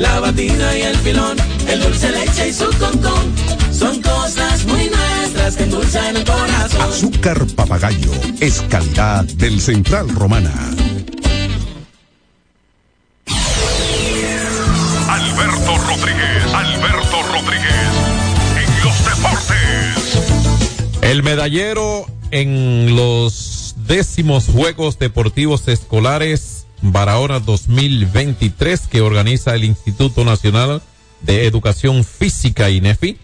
la batina y el filón, el dulce leche y su concón. Son cosas muy nuestras que endulzan el corazón. Azúcar papagayo es calidad del Central Romana. Alberto Rodríguez, Alberto Rodríguez, en los deportes. El medallero en los décimos Juegos Deportivos Escolares Barahona 2023 que organiza el Instituto Nacional de Educación Física INEFI,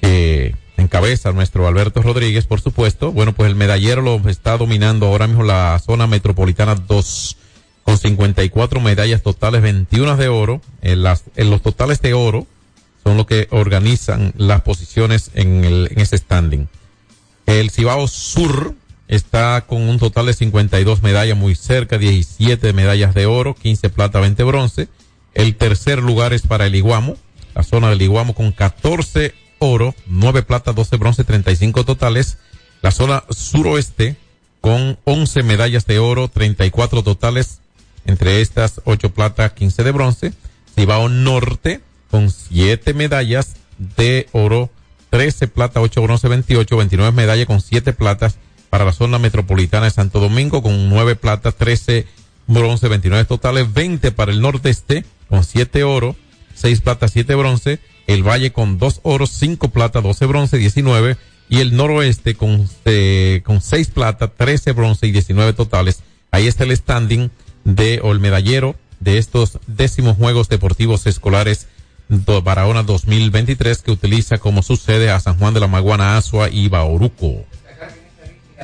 que encabeza nuestro Alberto Rodríguez, por supuesto. Bueno, pues el medallero lo está dominando ahora mismo la zona metropolitana 2 con 54 medallas totales, 21 de oro. En, las, en los totales de oro son los que organizan las posiciones en, el, en ese standing. El Cibao Sur está con un total de 52 medallas muy cerca, 17 medallas de oro, 15 plata, 20 bronce. El tercer lugar es para el Iguamo, la zona del Iguamo con 14 oro, 9 plata, 12 bronce, 35 totales. La zona suroeste con 11 medallas de oro, 34 totales, entre estas 8 plata, 15 de bronce. Cibao Norte con 7 medallas de oro, 13 plata, 8 bronce, 28, 29 medallas con 7 platas para la zona metropolitana de Santo Domingo con 9 plata, 13 bronce, 29 totales, 20 para el nordeste con 7 oro, 6 plata, 7 bronce, el Valle con 2 oros, 5 plata, 12 bronce, 19 y el noroeste con, eh, con 6 plata, 13 bronce y 19 totales. Ahí está el standing de, o el medallero de estos décimos Juegos Deportivos Escolares do, Barahona 2023 que utiliza como su sede a San Juan de la Maguana, Asua y Bauruco.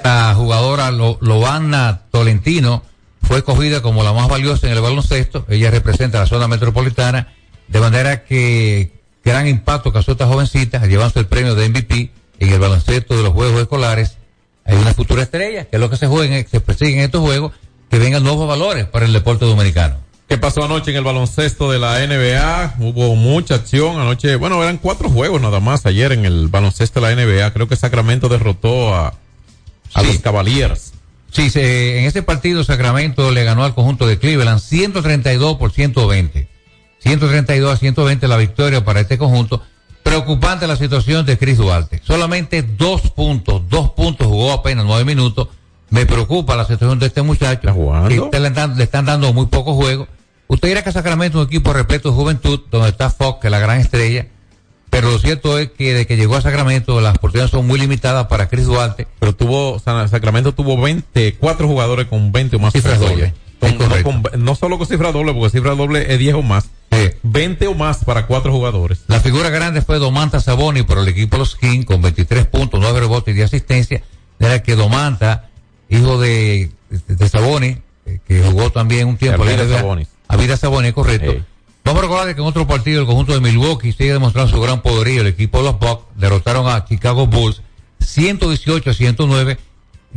La jugadora Lo, Lobana Tolentino fue escogida como la más valiosa en el baloncesto. Ella representa la zona metropolitana, de manera que gran impacto causó esta jovencita, llevándose el premio de MVP en el baloncesto de los Juegos Escolares. Hay una futura estrella, que es lo que se juega, se persigue en estos juegos, que vengan nuevos valores para el deporte dominicano. ¿Qué pasó anoche en el baloncesto de la NBA? Hubo mucha acción anoche. Bueno, eran cuatro juegos nada más ayer en el baloncesto de la NBA. Creo que Sacramento derrotó a, a Sí. los Cavaliers. Sí, se- en ese partido Sacramento le ganó al conjunto de Cleveland 132 por 120. 132 a 120 la victoria para este conjunto. Preocupante la situación de Chris Duarte. Solamente dos puntos, dos puntos jugó apenas nueve minutos. Me preocupa la situación de este muchacho. Que usted le, dan- le están dando muy poco juego. Usted dirá que Sacramento es un equipo repleto de juventud, donde está Fox, que es la gran estrella. Pero lo cierto es que de que llegó a Sacramento, las oportunidades son muy limitadas para Chris Duarte. Pero tuvo, Sa- Sacramento tuvo 24 jugadores con 20 o más Cifras dobles. No, con- no solo con cifra doble, porque cifra doble es 10 o más. 20 o más para cuatro jugadores. La figura grande fue Domanta Saboni por el equipo de los Kings con 23 puntos, 9 rebotes y 10 asistencia. Era que Domanta, hijo de, de, de Saboni, eh, que jugó también un tiempo Arvida en la NBA, Sabonis. Arvida Saboni, correcto. Vamos a recordar que en otro partido el conjunto de Milwaukee sigue demostrando su gran poderío. El equipo de los Bucks derrotaron a Chicago Bulls 118 a 109.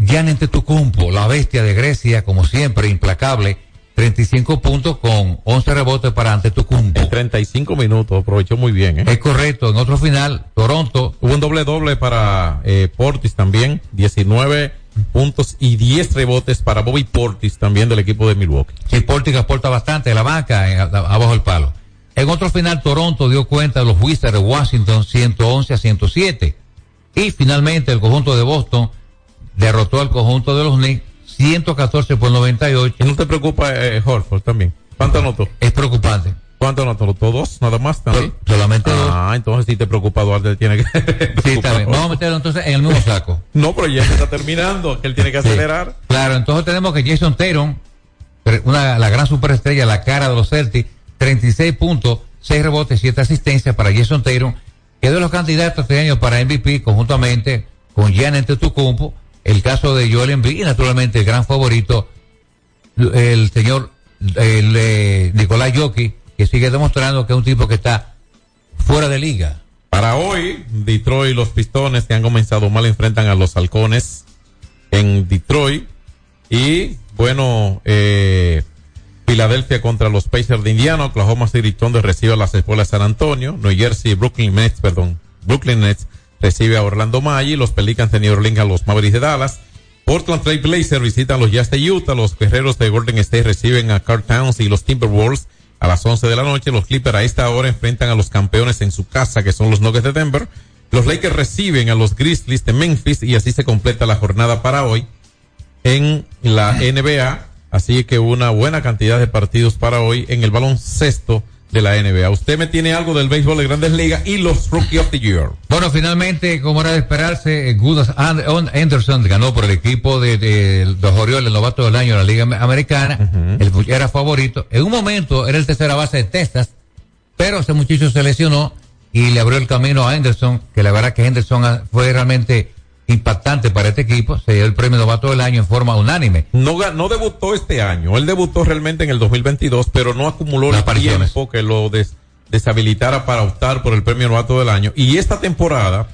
Jan Antetokounmpo, la bestia de Grecia, como siempre, implacable, 35 puntos con 11 rebotes para Antetokounmpo. En 35 minutos, aprovechó muy bien. ¿eh? Es correcto. En otro final, Toronto. Hubo un doble doble para eh, Portis también, 19 puntos y 10 rebotes para Bobby Portis también del equipo de Milwaukee. Sí, Portis aporta bastante la banca, a- abajo del palo. En otro final, Toronto dio cuenta de los Wizards de Washington 111 a 107. Y finalmente, el conjunto de Boston derrotó al conjunto de los Knicks 114 por 98. ¿Y no te preocupa eh, Horford también? ¿Cuánto anotó? Es preocupante. ¿Cuánto anotó? ¿Anotó dos nada más también? Solamente dos. Ah, entonces sí te preocupa Duarte, tiene que... (laughs) Sí, está bien. Vamos a meterlo entonces en el mismo saco. No, pero ya se está terminando, que él tiene que acelerar. Claro, entonces tenemos que Jason Tatum, una, la gran superestrella, la cara de los Celtics, 36 puntos, 6 rebotes, 7 asistencias para Jason Tatum, que es de los candidatos este año para MVP conjuntamente con Jan Antetokounmpo, el caso de Joel Embiid y naturalmente el gran favorito, el señor el, eh, Nicolás Jokic, que sigue demostrando que es un tipo que está fuera de liga. Para hoy, Detroit y los Pistones que han comenzado mal enfrentan a los Halcones en Detroit. Y bueno, eh, Filadelfia contra los Pacers de Indiana, Oklahoma City Thunder recibe a las Escuelas de San Antonio, New Jersey, Brooklyn Nets, perdón, Brooklyn Nets recibe a Orlando Magic, los Pelicans de New Orleans a los Mavericks de Dallas, Portland Trail Blazers visitan los Jazz de Utah, los Guerreros de Golden State reciben a Carl Towns y los Timberwolves a las 11 de la noche, los Clippers a esta hora enfrentan a los campeones en su casa que son los Nuggets de Denver, los Lakers reciben a los Grizzlies de Memphis y así se completa la jornada para hoy en la NBA. Así que una buena cantidad de partidos para hoy en el baloncesto de la NBA. Usted me tiene algo del béisbol de Grandes Ligas y los Rookie of the Year. Bueno, finalmente, como era de esperarse, eh, Gus And- On- Anderson ganó por el equipo de, de los Orioles, el novato del año de la Liga Am- Americana. El era favorito. En un momento era el tercera base de Texas, pero ese muchacho se lesionó y le abrió el camino a Anderson, que la verdad que Anderson ah, fue realmente impactante para este equipo. Se dio el premio novato del año en forma unánime. No, debutó este año. Él debutó realmente en el 2022, pero no acumuló el tiempo que lo des- deshabilitara para optar por el premio novato del año. Y esta temporada,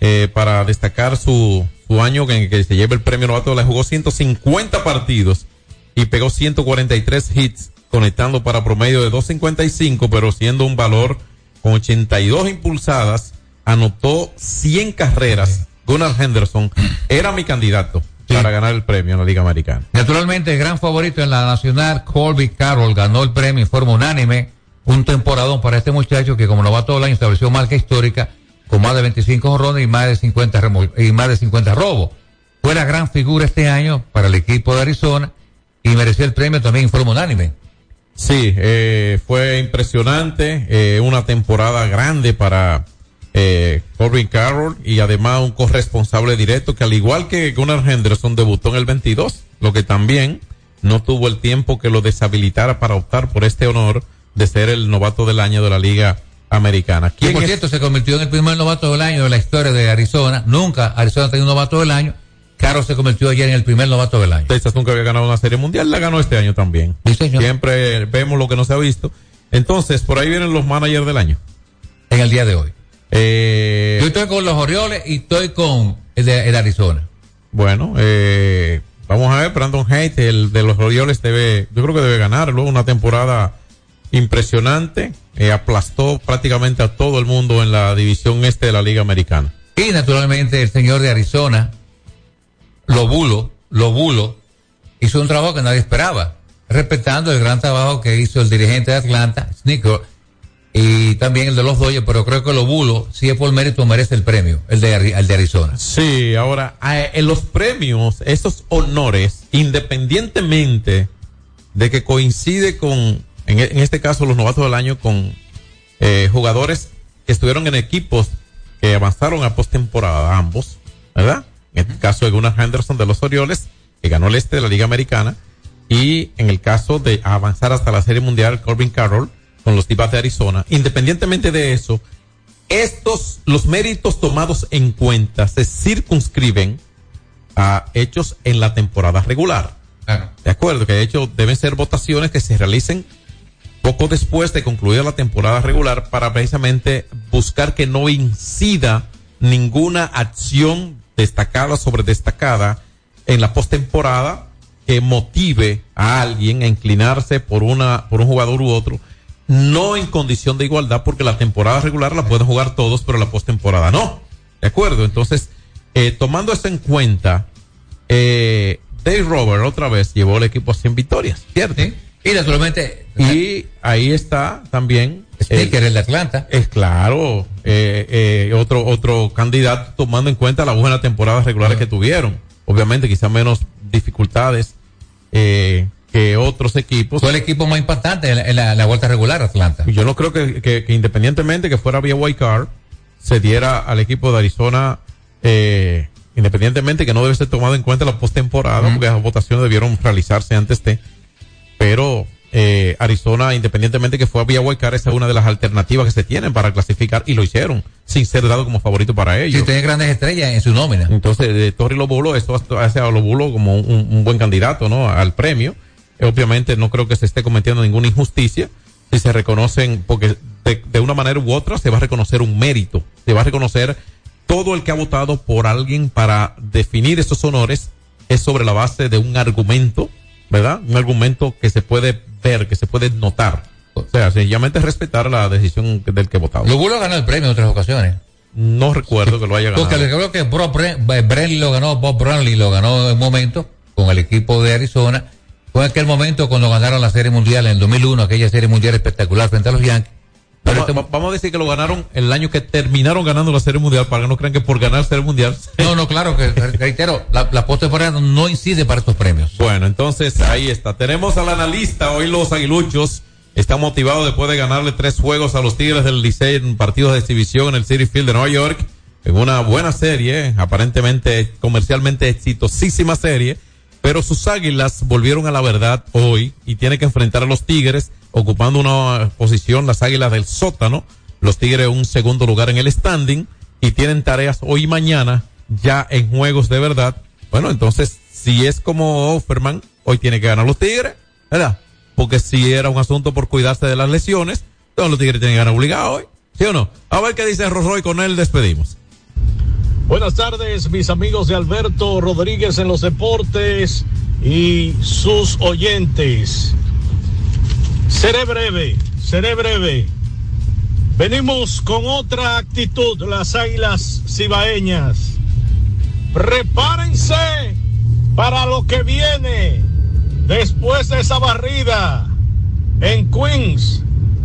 eh, para destacar su, su año en que se lleva el premio novato del año, jugó 150 partidos y pegó 143 hits, conectando para promedio de 255, pero siendo un valor con 82 impulsadas, anotó 100 carreras. Gunnar Henderson era mi candidato para ganar el premio en la Liga Americana. Naturalmente, el gran favorito en la nacional, Colby Carroll, ganó el premio en forma unánime. Un temporadón para este muchacho que como novato del año estableció marca histórica con más de 25 jorrones y más de 50 remol- y más de 50 robos. Fue la gran figura este año para el equipo de Arizona y mereció el premio también en forma unánime. Sí, eh, fue impresionante, eh, una temporada grande para eh, Corbin Carroll y además un corresponsable directo que al igual que Gunnar Henderson debutó en el 22, lo que también no tuvo el tiempo que lo deshabilitara para optar por este honor de ser el novato del año de la Liga Americana. Que ¿Quién por es- cierto se convirtió en el primer novato del año de la historia de Arizona. Nunca Arizona ha tenido un novato del año. Carroll se convirtió ayer en el primer novato del año. Texas nunca había ganado una serie mundial, la ganó este año también. Siempre vemos lo que no se ha visto. Entonces, por ahí vienen los managers del año. En el día de hoy. Eh, Yo estoy con los Orioles y estoy con el de, el Arizona. Bueno, eh, vamos a ver, Brandon Haidt, el de los Orioles, debe, yo creo que debe ganarlo. Una temporada impresionante. eh, aplastó prácticamente a todo el mundo en la división este de la Liga Americana. Y naturalmente el señor de Arizona, Lobulo, Lobulo, hizo un trabajo que nadie esperaba, respetando el gran trabajo que hizo el dirigente de Atlanta, Snicker, y también el de los Dodgers, pero creo que Lobulo, si es por mérito, merece el premio, el de, el de Arizona. Sí, ahora, en los premios, esos honores, independientemente de que coincide con, en, e- en este caso, los novatos del año con eh, jugadores que estuvieron en equipos que avanzaron a postemporada, ambos, ¿verdad? En el caso de Gunnar Henderson de los Orioles, que ganó el este de la Liga Americana, y en el caso de avanzar hasta la Serie Mundial, Corbin Carroll con los Tibas de Arizona. Independientemente de eso, estos, los méritos tomados en cuenta se circunscriben a hechos en la temporada regular. De acuerdo, que de hecho deben ser votaciones que se realicen poco después de concluir la temporada regular para precisamente buscar que no incida ninguna acción destacada sobre destacada en la postemporada que motive a alguien a inclinarse por una por un jugador u otro no en condición de igualdad porque la temporada regular la pueden jugar todos pero la postemporada no. De acuerdo entonces eh, tomando eso en cuenta eh, Dave Robert otra vez llevó el equipo a 100 victorias cierto y naturalmente y ahí está también Sticker el de Atlanta. es claro eh, eh, otro otro candidato tomando en cuenta las buenas temporadas regulares que tuvieron. Obviamente quizá menos dificultades eh, que otros equipos. Fue el equipo más impactante en la, en la- en la vuelta regular, Atlanta. Yo no creo que, que- que independientemente que fuera vía White Card, se diera al equipo de Arizona, eh, independientemente que no debe ser tomado en cuenta la postemporada, porque las votaciones debieron realizarse antes de, pero eh, Arizona, independientemente que fue vía White Card, esa es una de las alternativas que se tienen para clasificar y lo hicieron, sin ser dado como favorito para ellos. Sí, tiene grandes estrellas en su nómina. Entonces, de Torri Lobulo, eso hace a Lobulo como un, un buen candidato, ¿no? Al premio. Eh, obviamente no creo que se esté cometiendo ninguna injusticia si se reconocen, porque de, de una manera u otra se va a reconocer un mérito, se va a reconocer todo el que ha votado por alguien para definir esos honores es sobre la base de un argumento, ¿verdad? Un argumento que se puede ver, que se puede notar. O sea, sencillamente respetar la decisión del que ha votado. Lugulo ganó el premio en otras ocasiones. No recuerdo que lo haya ganado. Porque creo que Bob Bren- lo ganó, Bob Bradley lo ganó en un momento con el equipo de Arizona. Fue en aquel momento cuando ganaron la Serie Mundial en el 2001, aquella Serie Mundial espectacular frente a los Yankees. Vamos, va- vamos a decir que lo ganaron el año que terminaron ganando la Serie Mundial para que no crean que por ganar Serie Mundial. No, no, claro que reitero, la, la postemporada no incide para estos premios. Bueno, entonces ahí está. Tenemos al analista. Hoy los aguiluchos están motivados después de ganarle tres juegos a los Tigres del Licey en partidos de exhibición en el City Field de Nueva York. En una buena serie, aparentemente comercialmente exitosísima serie. Pero sus águilas volvieron a la verdad hoy y tiene que enfrentar a los Tigres ocupando una posición, las águilas del sótano. Los Tigres un segundo lugar en el standing y tienen tareas hoy y mañana ya en juegos de verdad. Bueno, entonces, si es como Offerman, hoy tiene que ganar los Tigres, ¿verdad? Porque si era un asunto por cuidarse de las lesiones, entonces los Tigres tienen que ganar obligado hoy, ¿sí o no? A ver qué dice Rorro y con él despedimos. Buenas tardes, mis amigos de Alberto Rodríguez en los deportes y sus oyentes. Seré breve, seré breve. Venimos con otra actitud, las águilas cibaeñas. Prepárense para lo que viene después de esa barrida en Queens,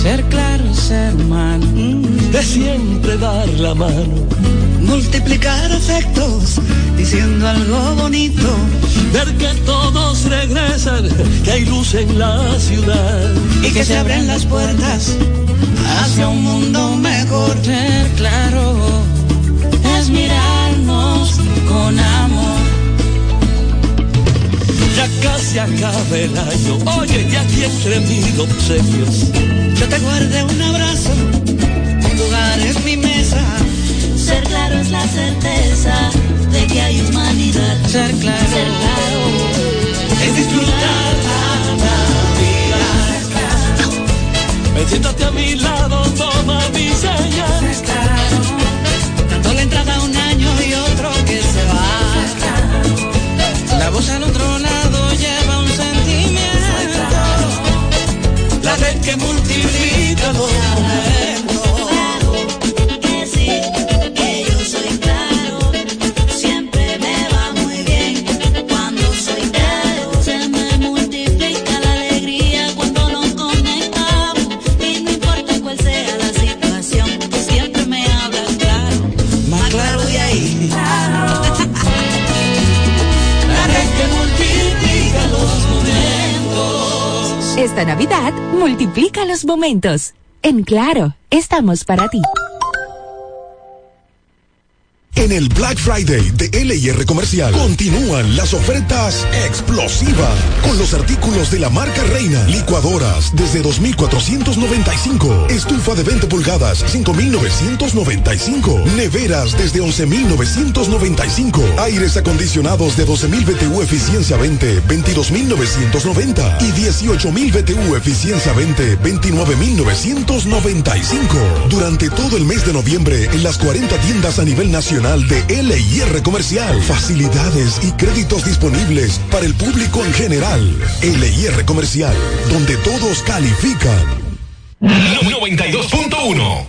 Ser claro, ser humano, de siempre dar la mano. Multiplicar afectos, diciendo algo bonito. Ver que todos regresan, que hay luz en la ciudad. Y que se abren las puertas hacia un mundo mejor. Ser claro, es mirarnos con amor. Ya casi acaba el año, oye, ya aquí entre mil obsequios. Yo te guardé un abrazo, un lugar es mi mesa. Ser claro es la certeza de que hay humanidad. Ser claro, Ser claro es disfrutar la vida. Siéntate a mi lado, multiplica los momentos. En Claro, estamos para ti. En el Black Friday de LIR Comercial continúan las ofertas explosivas con los artículos de la marca Reina. Licuadoras desde 2.495. Estufa de 20 pulgadas 5.995. Neveras desde 11.995. Aires acondicionados de 12.000 BTU eficiencia 20 22.990 y 18.000 BTU eficiencia 20 29.995. Durante todo el mes de noviembre en las 40 tiendas a nivel nacional de LIR Comercial. Facilidades y créditos disponibles para el público en general. LIR Comercial, donde todos califican. 92.1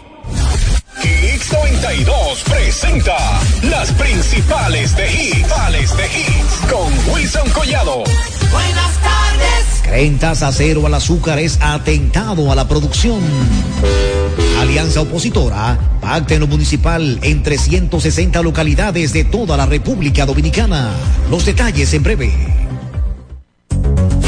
X92 presenta las principales de hits, de hits con Wilson Collado. Buenas tardes. Creen tasa cero al azúcar es atentado a la producción. Alianza opositora pacta en lo municipal en 360 localidades de toda la República Dominicana. Los detalles en breve.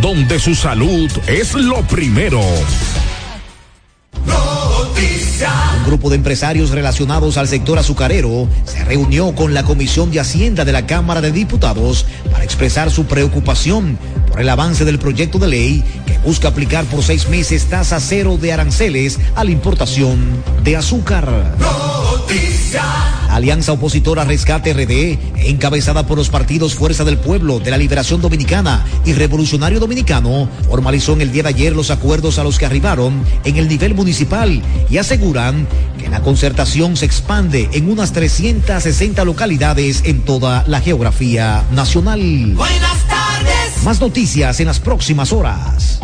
donde su salud es lo primero. Un grupo de empresarios relacionados al sector azucarero se reunió con la Comisión de Hacienda de la Cámara de Diputados para expresar su preocupación el avance del proyecto de ley que busca aplicar por seis meses tasa cero de aranceles a la importación de azúcar. La Alianza Opositora Rescate RD, encabezada por los partidos Fuerza del Pueblo, de la Liberación Dominicana y Revolucionario Dominicano, formalizó en el día de ayer los acuerdos a los que arribaron en el nivel municipal y aseguran que la concertación se expande en unas 360 localidades en toda la geografía nacional. Buenas tardes. Más noticias en las próximas horas.